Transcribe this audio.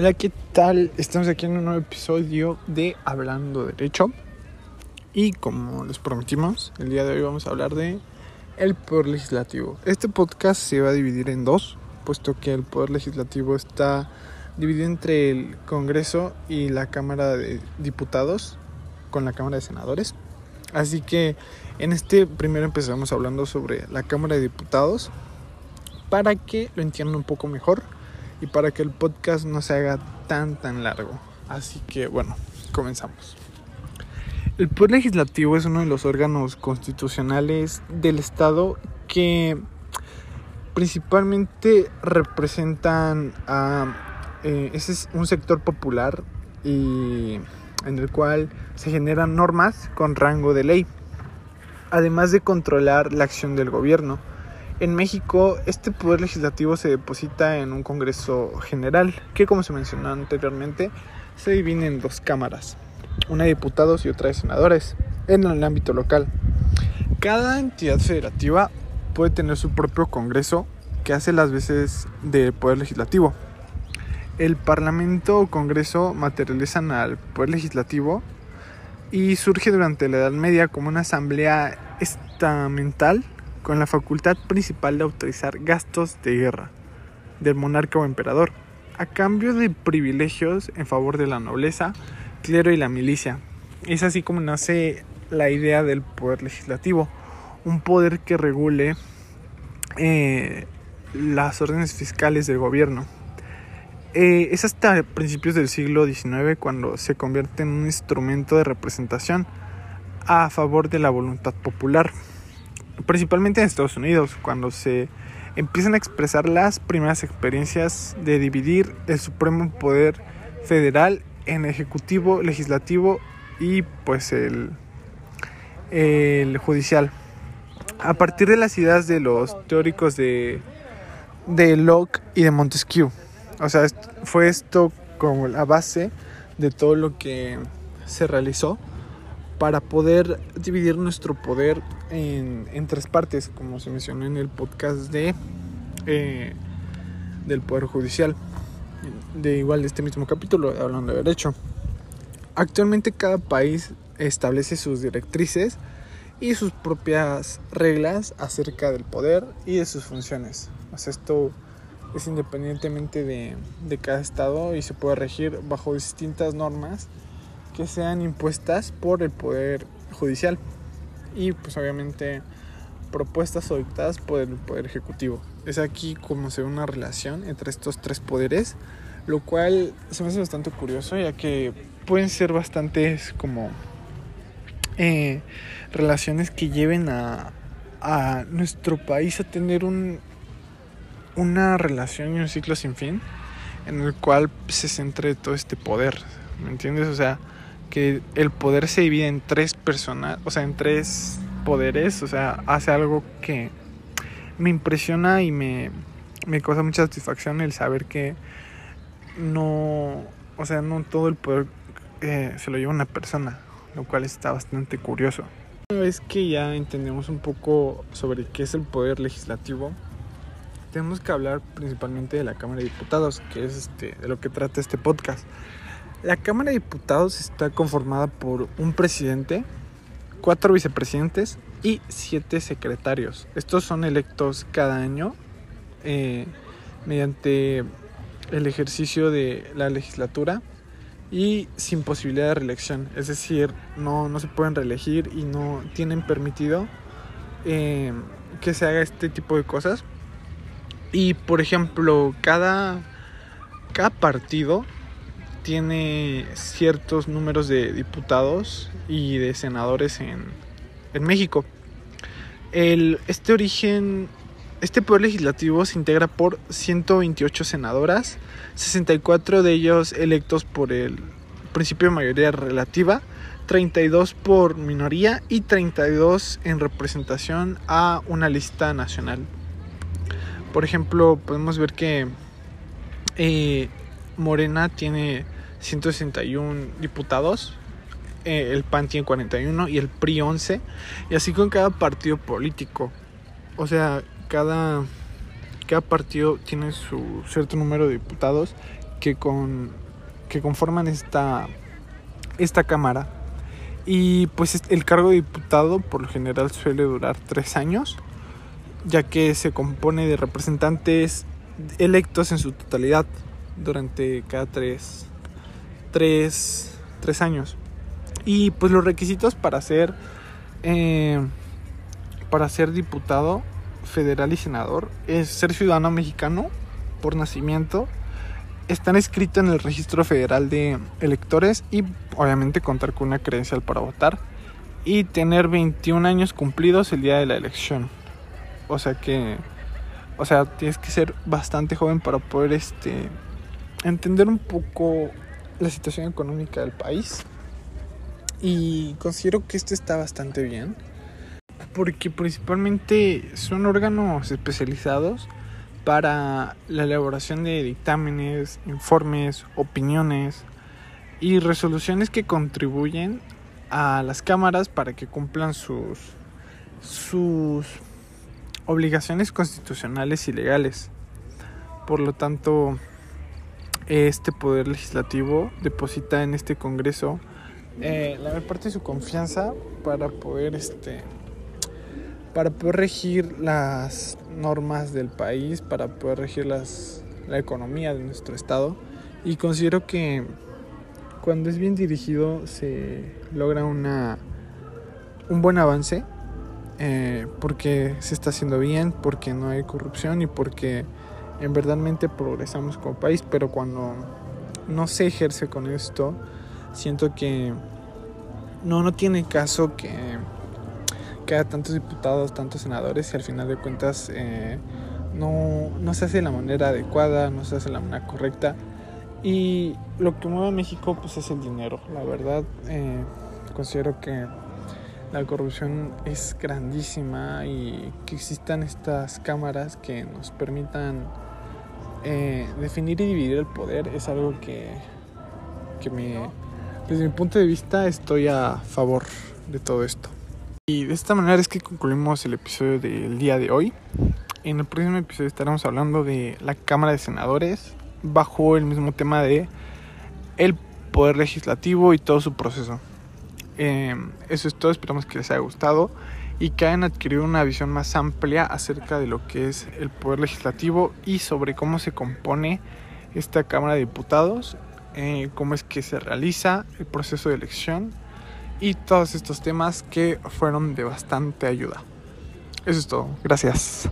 Hola, ¿qué tal? Estamos aquí en un nuevo episodio de Hablando Derecho. Y como les prometimos, el día de hoy vamos a hablar de el poder legislativo. Este podcast se va a dividir en dos, puesto que el poder legislativo está dividido entre el Congreso y la Cámara de Diputados con la Cámara de Senadores. Así que en este primero empezamos hablando sobre la Cámara de Diputados para que lo entiendan un poco mejor y para que el podcast no se haga tan tan largo. Así que bueno, comenzamos. El Poder Legislativo es uno de los órganos constitucionales del Estado que principalmente representan a... Eh, ese es un sector popular y en el cual se generan normas con rango de ley, además de controlar la acción del gobierno en México, este poder legislativo se deposita en un Congreso General, que como se mencionó anteriormente, se divide en dos cámaras, una de diputados y otra de senadores, en el ámbito local. Cada entidad federativa puede tener su propio Congreso que hace las veces de poder legislativo. El Parlamento o Congreso materializan al poder legislativo y surge durante la Edad Media como una asamblea estamental con la facultad principal de autorizar gastos de guerra del monarca o emperador, a cambio de privilegios en favor de la nobleza, clero y la milicia. Es así como nace la idea del poder legislativo, un poder que regule eh, las órdenes fiscales del gobierno. Eh, es hasta principios del siglo XIX cuando se convierte en un instrumento de representación a favor de la voluntad popular principalmente en Estados Unidos, cuando se empiezan a expresar las primeras experiencias de dividir el supremo poder federal en ejecutivo, legislativo y pues el, judicial. A partir de las ideas de los teóricos de, de Locke y de Montesquieu. O sea, fue esto como la base de todo lo que se realizó para poder dividir nuestro poder en, tres partes, como se mencionó en el podcast de eh, del Poder Judicial, de igual de este mismo capítulo, hablando de derecho. Actualmente cada país establece sus directrices y sus propias reglas acerca del poder y de sus funciones. esto es independientemente de, de cada estado y se puede regir bajo distintas normas que sean impuestas por el Poder Judicial y pues obviamente propuestas o dictadas por el Poder Ejecutivo. Es aquí como se ve una relación entre estos tres poderes, lo cual se me hace bastante curioso ya que pueden ser bastantes como eh, relaciones que lleven a, a nuestro país a tener un, una relación y un ciclo sin fin en el cual se centre todo este poder, ¿me entiendes? O sea, que el poder se divide en tres personas, o sea, en tres poderes, o sea, hace algo que me impresiona y me, me causa mucha satisfacción el saber que no, o sea, no todo el poder eh, se lo lleva una persona, lo cual está bastante curioso. Una vez que ya entendemos un poco sobre qué es el poder legislativo, tenemos que hablar principalmente de la Cámara de Diputados, que es este, de lo que trata este podcast. La Cámara de Diputados está conformada por un presidente, cuatro vicepresidentes y siete secretarios. Estos son electos cada año eh, mediante el ejercicio de la legislatura y sin posibilidad de reelección. Es decir, no, no se pueden reelegir y no tienen permitido eh, que se haga este tipo de cosas. Y por ejemplo, cada, cada partido tiene ciertos números de diputados y de senadores en, en México. El, este origen, este poder legislativo se integra por 128 senadoras, 64 de ellos electos por el principio de mayoría relativa, 32 por minoría y 32 en representación a una lista nacional. Por ejemplo, podemos ver que eh, Morena tiene 161 diputados, eh, el PAN tiene 41 y el PRI 11, y así con cada partido político. O sea, cada, cada partido tiene su cierto número de diputados que, con, que conforman esta, esta Cámara. Y pues el cargo de diputado por lo general suele durar tres años, ya que se compone de representantes electos en su totalidad durante cada tres, tres, tres años. Y pues los requisitos para ser, eh, para ser diputado federal y senador es ser ciudadano mexicano por nacimiento, estar inscrito en el registro federal de electores y obviamente contar con una credencial para votar y tener 21 años cumplidos el día de la elección. O sea que o sea, tienes que ser bastante joven para poder este entender un poco la situación económica del país. Y considero que esto está bastante bien. Porque principalmente son órganos especializados para la elaboración de dictámenes, informes, opiniones y resoluciones que contribuyen a las cámaras para que cumplan sus sus obligaciones constitucionales y legales. Por lo tanto, este poder legislativo deposita en este Congreso eh, la mayor parte de su confianza para poder este para poder regir las normas del país, para poder regir las, la economía de nuestro estado. Y considero que cuando es bien dirigido se logra una un buen avance eh, porque se está haciendo bien, porque no hay corrupción y porque en verdadmente progresamos como país, pero cuando no se ejerce con esto, siento que no, no tiene caso que, que haya tantos diputados, tantos senadores y al final de cuentas eh, no, no se hace de la manera adecuada, no se hace de la manera correcta. Y lo que mueve a México pues es el dinero, la verdad. Eh, considero que la corrupción es grandísima y que existan estas cámaras que nos permitan eh, definir y dividir el poder es algo que, que me, desde mi punto de vista estoy a favor de todo esto. Y de esta manera es que concluimos el episodio del día de hoy. En el próximo episodio estaremos hablando de la Cámara de Senadores bajo el mismo tema de el poder legislativo y todo su proceso. Eh, eso es todo, esperamos que les haya gustado y que hayan adquirido una visión más amplia acerca de lo que es el poder legislativo y sobre cómo se compone esta Cámara de Diputados, eh, cómo es que se realiza el proceso de elección y todos estos temas que fueron de bastante ayuda. Eso es todo, gracias.